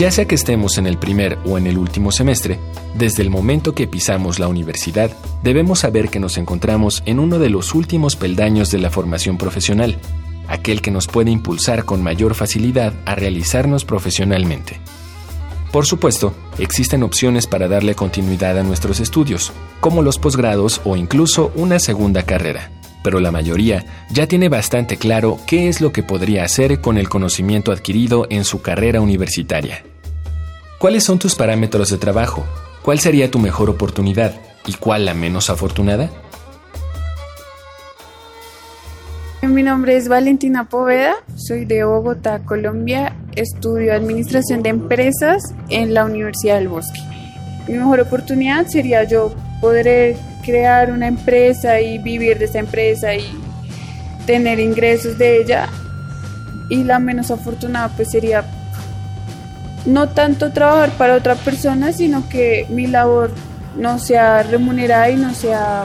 Ya sea que estemos en el primer o en el último semestre, desde el momento que pisamos la universidad, debemos saber que nos encontramos en uno de los últimos peldaños de la formación profesional, aquel que nos puede impulsar con mayor facilidad a realizarnos profesionalmente. Por supuesto, existen opciones para darle continuidad a nuestros estudios, como los posgrados o incluso una segunda carrera pero la mayoría ya tiene bastante claro qué es lo que podría hacer con el conocimiento adquirido en su carrera universitaria. ¿Cuáles son tus parámetros de trabajo? ¿Cuál sería tu mejor oportunidad y cuál la menos afortunada? Mi nombre es Valentina Poveda, soy de Bogotá, Colombia, estudio Administración de Empresas en la Universidad del Bosque. Mi mejor oportunidad sería yo poder crear una empresa y vivir de esa empresa y tener ingresos de ella. Y la menos afortunada pues sería no tanto trabajar para otra persona, sino que mi labor no sea remunerada y no sea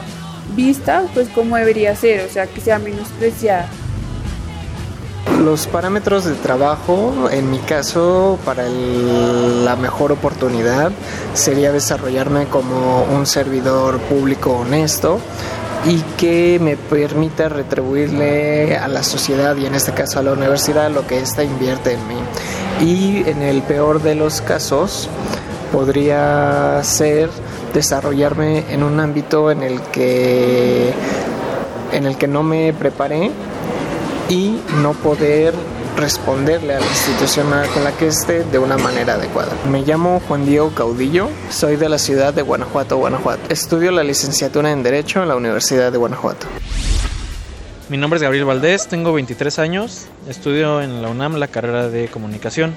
vista pues como debería ser, o sea, que sea menospreciada. Los parámetros de trabajo, en mi caso, para la mejor oportunidad sería desarrollarme como un servidor público honesto y que me permita retribuirle a la sociedad y en este caso a la universidad lo que ésta invierte en mí. Y en el peor de los casos podría ser desarrollarme en un ámbito en el que en el que no me preparé y no poder responderle a la institución con la que esté de una manera adecuada. Me llamo Juan Diego Caudillo, soy de la ciudad de Guanajuato, Guanajuato. Estudio la licenciatura en Derecho en la Universidad de Guanajuato. Mi nombre es Gabriel Valdés, tengo 23 años, estudio en la UNAM la carrera de comunicación.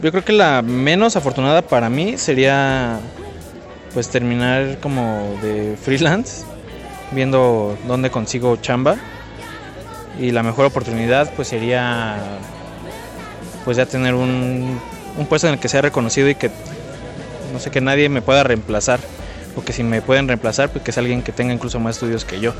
Yo creo que la menos afortunada para mí sería pues terminar como de freelance, viendo dónde consigo chamba y la mejor oportunidad pues sería pues ya tener un, un puesto en el que sea reconocido y que no sé que nadie me pueda reemplazar o que si me pueden reemplazar pues que sea alguien que tenga incluso más estudios que yo.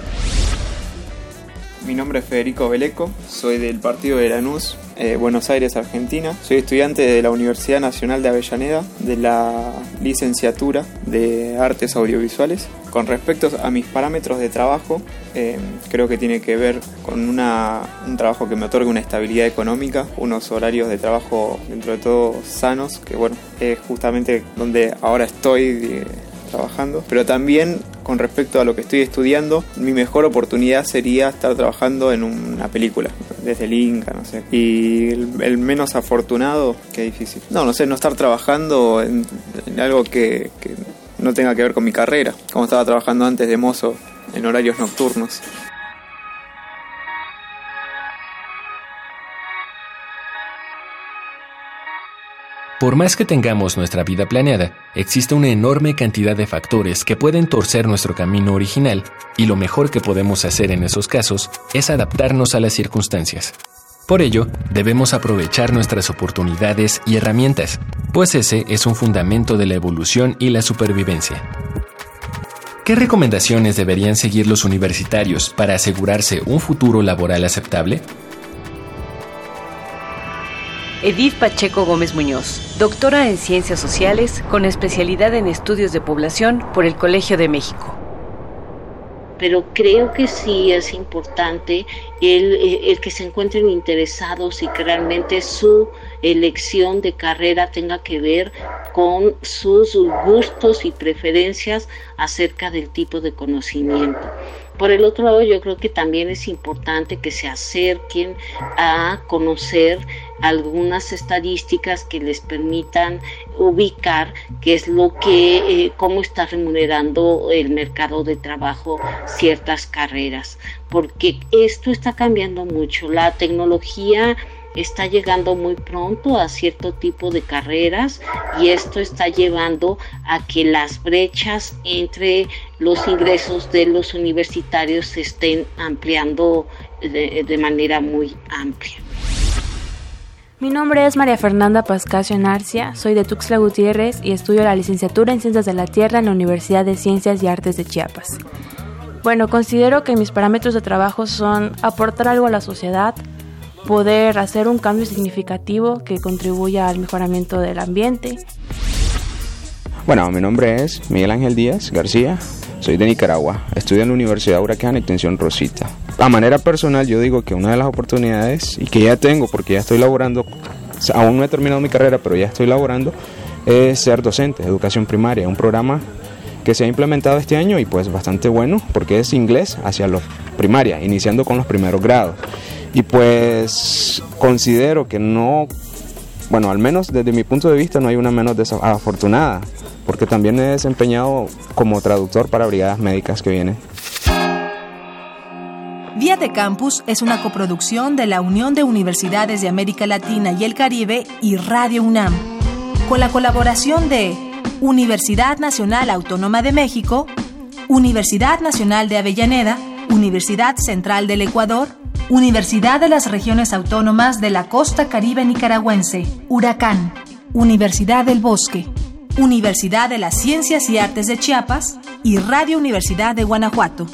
Mi nombre es Federico Beleco, soy del partido de Lanús, eh, Buenos Aires, Argentina. Soy estudiante de la Universidad Nacional de Avellaneda, de la licenciatura de Artes Audiovisuales. Con respecto a mis parámetros de trabajo, eh, creo que tiene que ver con una, un trabajo que me otorga una estabilidad económica, unos horarios de trabajo dentro de todo sanos, que bueno, es justamente donde ahora estoy trabajando, pero también con respecto a lo que estoy estudiando, mi mejor oportunidad sería estar trabajando en una película, desde el Inca, no sé. Y el, menos afortunado, qué difícil. No, no sé, no estar trabajando en, algo que, que no tenga que ver con mi carrera, como estaba trabajando antes de mozo en horarios nocturnos. Por más que tengamos nuestra vida planeada, existe una enorme cantidad de factores que pueden torcer nuestro camino original y lo mejor que podemos hacer en esos casos es adaptarnos a las circunstancias. Por ello, debemos aprovechar nuestras oportunidades y herramientas, pues ese es un fundamento de la evolución y la supervivencia. ¿Qué recomendaciones deberían seguir los universitarios para asegurarse un futuro laboral aceptable? Edith Pacheco Gómez Muñoz, doctora en Ciencias Sociales con especialidad en Estudios de Población por el Colegio de México. Pero creo que sí es importante el, eh, el que se encuentren interesados y que realmente su elección de carrera tenga que ver con sus gustos y preferencias acerca del tipo de conocimiento. Por el otro lado, yo creo que también es importante que se acerquen a conocer algunas estadísticas que les permitan ubicar qué es lo que, eh, cómo está remunerando el mercado de trabajo ciertas carreras, porque esto está cambiando mucho. La tecnología está llegando muy pronto a cierto tipo de carreras y esto está llevando a que las brechas entre los ingresos de los universitarios se estén ampliando de, manera muy amplia. Mi nombre es María Fernanda Pascasio Narcia, soy de Tuxtla Gutiérrez y estudio la licenciatura en Ciencias de la Tierra en la Universidad de Ciencias y Artes de Chiapas. Bueno, considero que mis parámetros de trabajo son aportar algo a la sociedad, poder hacer un cambio significativo que contribuya al mejoramiento del ambiente. Bueno, mi nombre es Miguel Ángel Díaz García, soy de Nicaragua, estudio en la Universidad Huracán Extensión Rosita. A manera personal yo digo que una de las oportunidades y que ya tengo porque ya estoy laborando, aún no he terminado mi carrera pero ya estoy laborando, es ser docente, educación primaria, un programa que se ha implementado este año y pues bastante bueno porque es inglés hacia la primaria, iniciando con los primeros grados. Y pues considero que no, bueno, al menos desde mi punto de vista no hay una menos desafortunada, porque también he desempeñado como traductor para brigadas médicas que vienen Vía de Campus es una coproducción de la Unión de Universidades de América Latina y el Caribe y Radio UNAM, con la colaboración de Universidad Nacional Autónoma de México, Universidad Nacional de Avellaneda, Universidad Central del Ecuador, Universidad de las Regiones Autónomas de la Costa Caribe Nicaragüense, Huracán, Universidad del Bosque, Universidad de las Ciencias y Artes de Chiapas y Radio Universidad de Guanajuato.